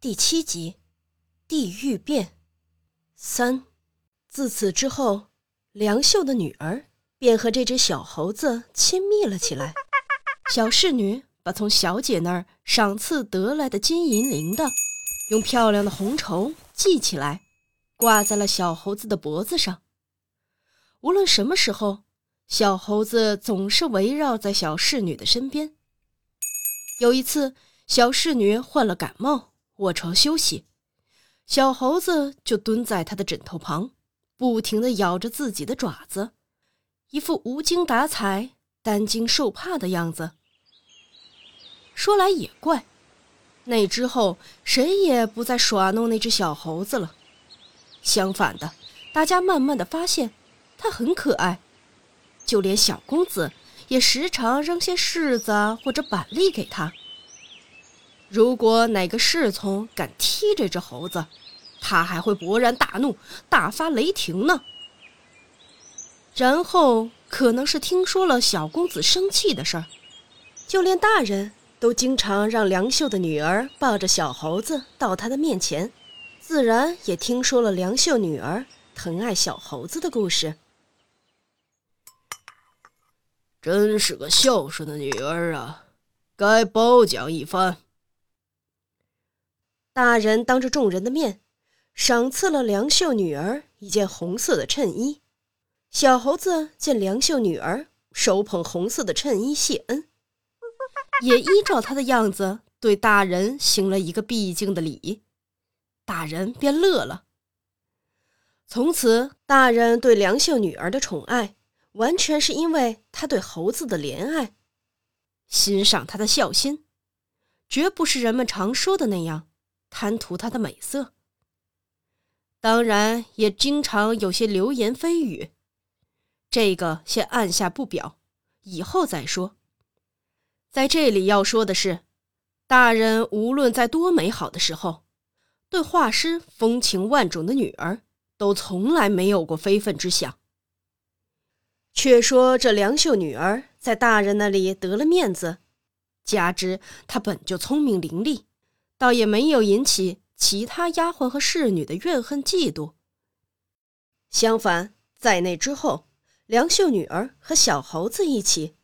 第七集，地狱变三。自此之后，梁秀的女儿便和这只小猴子亲密了起来。小侍女把从小姐那儿赏赐得来的金银铃铛，用漂亮的红绸系起来，挂在了小猴子的脖子上。无论什么时候，小猴子总是围绕在小侍女的身边。有一次，小侍女患了感冒。卧床休息，小猴子就蹲在他的枕头旁，不停的咬着自己的爪子，一副无精打采、担惊受怕的样子。说来也怪，那之后谁也不再耍弄那只小猴子了。相反的，大家慢慢的发现，它很可爱，就连小公子也时常扔些柿子或者板栗给他。如果哪个侍从敢踢这只猴子，他还会勃然大怒，大发雷霆呢。然后可能是听说了小公子生气的事儿，就连大人都经常让梁秀的女儿抱着小猴子到他的面前，自然也听说了梁秀女儿疼爱小猴子的故事。真是个孝顺的女儿啊，该褒奖一番。大人当着众人的面，赏赐了梁秀女儿一件红色的衬衣。小猴子见梁秀女儿手捧红色的衬衣谢恩，也依照他的样子对大人行了一个必敬的礼。大人便乐了。从此，大人对梁秀女儿的宠爱，完全是因为他对猴子的怜爱，欣赏他的孝心，绝不是人们常说的那样。贪图她的美色，当然也经常有些流言蜚语，这个先按下不表，以后再说。在这里要说的是，大人无论在多美好的时候，对画师风情万种的女儿，都从来没有过非分之想。却说这梁秀女儿在大人那里得了面子，加之她本就聪明伶俐。倒也没有引起其他丫鬟和侍女的怨恨嫉妒。相反，在那之后，梁秀女儿和小猴子一起，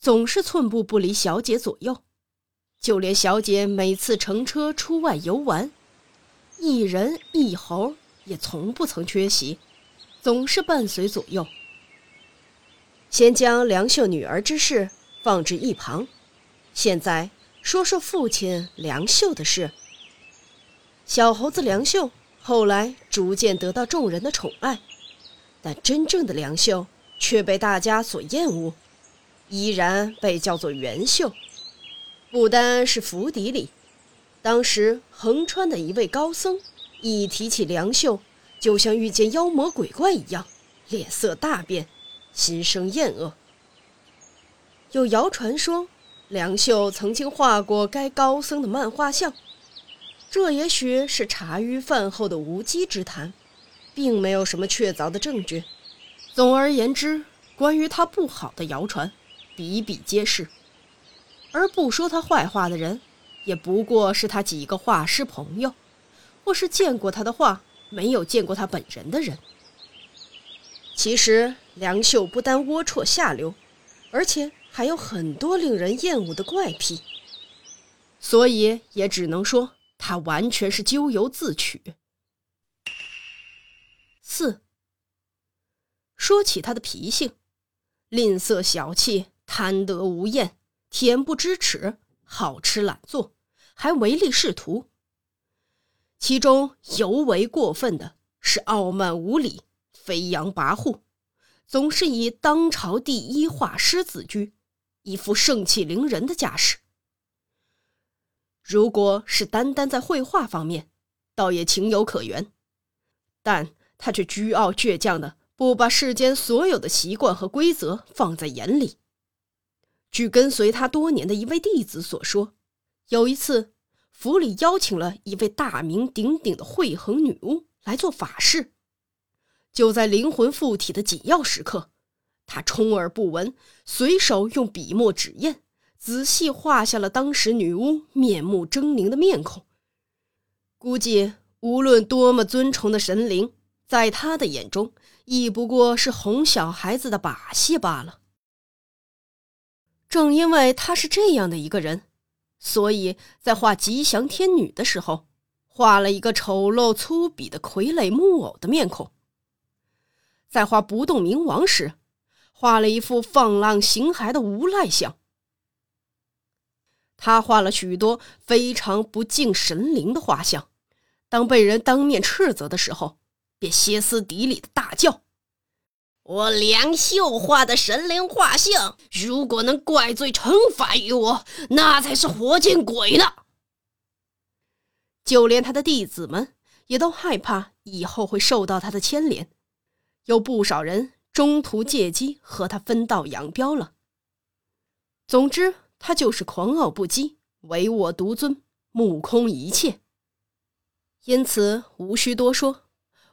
总是寸步不离小姐左右。就连小姐每次乘车出外游玩，一人一猴也从不曾缺席，总是伴随左右。先将梁秀女儿之事放置一旁，现在。说说父亲梁秀的事。小猴子梁秀后来逐渐得到众人的宠爱，但真正的梁秀却被大家所厌恶，依然被叫做袁秀。不单是府邸里，当时横川的一位高僧一提起梁秀，就像遇见妖魔鬼怪一样，脸色大变，心生厌恶。有谣传说。梁秀曾经画过该高僧的漫画像，这也许是茶余饭后的无稽之谈，并没有什么确凿的证据。总而言之，关于他不好的谣传比比皆是，而不说他坏话的人，也不过是他几个画师朋友，或是见过他的画没有见过他本人的人。其实，梁秀不单龌龊下流，而且。还有很多令人厌恶的怪癖，所以也只能说他完全是咎由自取。四，说起他的脾性，吝啬小气，贪得无厌，恬不知耻，好吃懒做，还唯利是图。其中尤为过分的是傲慢无礼，飞扬跋扈，总是以当朝第一画师自居。一副盛气凌人的架势。如果是单单在绘画方面，倒也情有可原，但他却居傲倔强的不把世间所有的习惯和规则放在眼里。据跟随他多年的一位弟子所说，有一次府里邀请了一位大名鼎鼎的慧恒女巫来做法事，就在灵魂附体的紧要时刻。他充耳不闻，随手用笔墨纸砚仔细画下了当时女巫面目狰狞的面孔。估计无论多么尊崇的神灵，在他的眼中，亦不过是哄小孩子的把戏罢了。正因为他是这样的一个人，所以在画吉祥天女的时候，画了一个丑陋粗鄙的傀儡木偶的面孔；在画不动明王时，画了一副放浪形骸的无赖像。他画了许多非常不敬神灵的画像，当被人当面斥责的时候，便歇斯底里的大叫：“我梁秀画的神灵画像，如果能怪罪惩罚于我，那才是活见鬼呢！”就连他的弟子们也都害怕以后会受到他的牵连，有不少人中途借机和他分道扬镳了。总之。他就是狂傲不羁、唯我独尊、目空一切。因此，无需多说，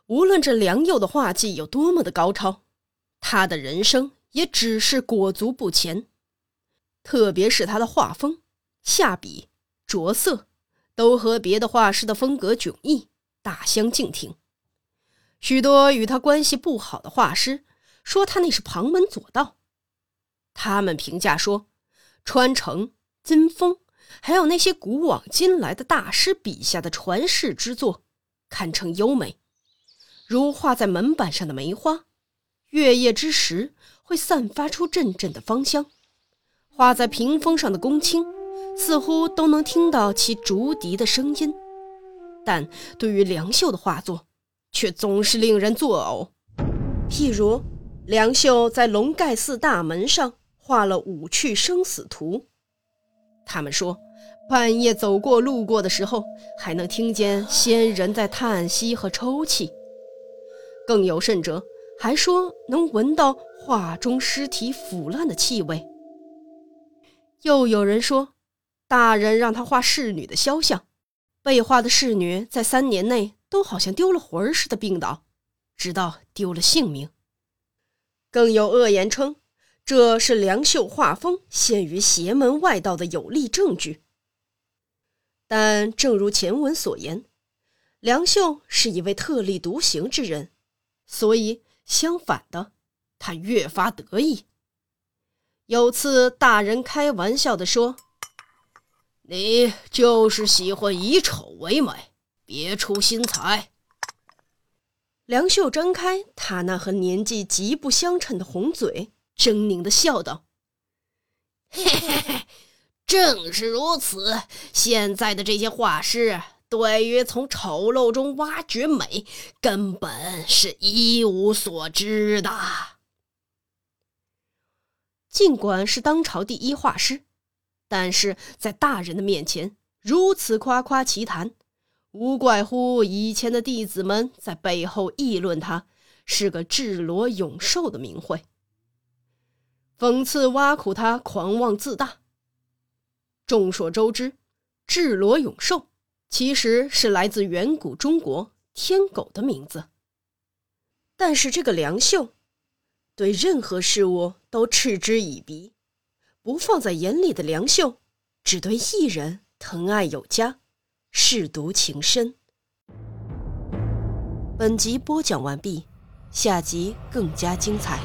无论这梁佑的画技有多么的高超，他的人生也只是裹足不前。特别是他的画风、下笔、着色，都和别的画师的风格迥异，大相径庭。许多与他关系不好的画师说他那是旁门左道，他们评价说。川城、金峰，还有那些古往今来的大师笔下的传世之作，堪称优美，如画在门板上的梅花，月夜之时会散发出阵阵的芳香；画在屏风上的宫青，似乎都能听到其竹笛的声音。但对于梁秀的画作，却总是令人作呕。譬如，梁秀在龙盖寺大门上。画了五去生死图。他们说，半夜走过路过的时候，还能听见仙人在叹息和抽泣。更有甚者，还说能闻到画中尸体腐烂的气味。又有人说，大人让他画侍女的肖像，被画的侍女在三年内都好像丢了魂似的病倒，直到丢了性命。更有恶言称。这是梁秀画风陷于邪门外道的有力证据。但正如前文所言，梁秀是一位特立独行之人，所以相反的，他越发得意。有次大人开玩笑的说：“你就是喜欢以丑为美，别出心裁。”梁秀张开他那和年纪极不相称的红嘴。狰狞的笑道：“嘿嘿嘿，正是如此。现在的这些画师，对于从丑陋中挖掘美，根本是一无所知的。尽管是当朝第一画师，但是在大人的面前如此夸夸其谈，无怪乎以前的弟子们在背后议论他是个智罗永寿的名讳。”讽刺挖苦他狂妄自大。众所周知，智罗永寿其实是来自远古中国天狗的名字。但是这个梁秀，对任何事物都嗤之以鼻，不放在眼里的梁秀，只对一人疼爱有加，舐犊情深。本集播讲完毕，下集更加精彩。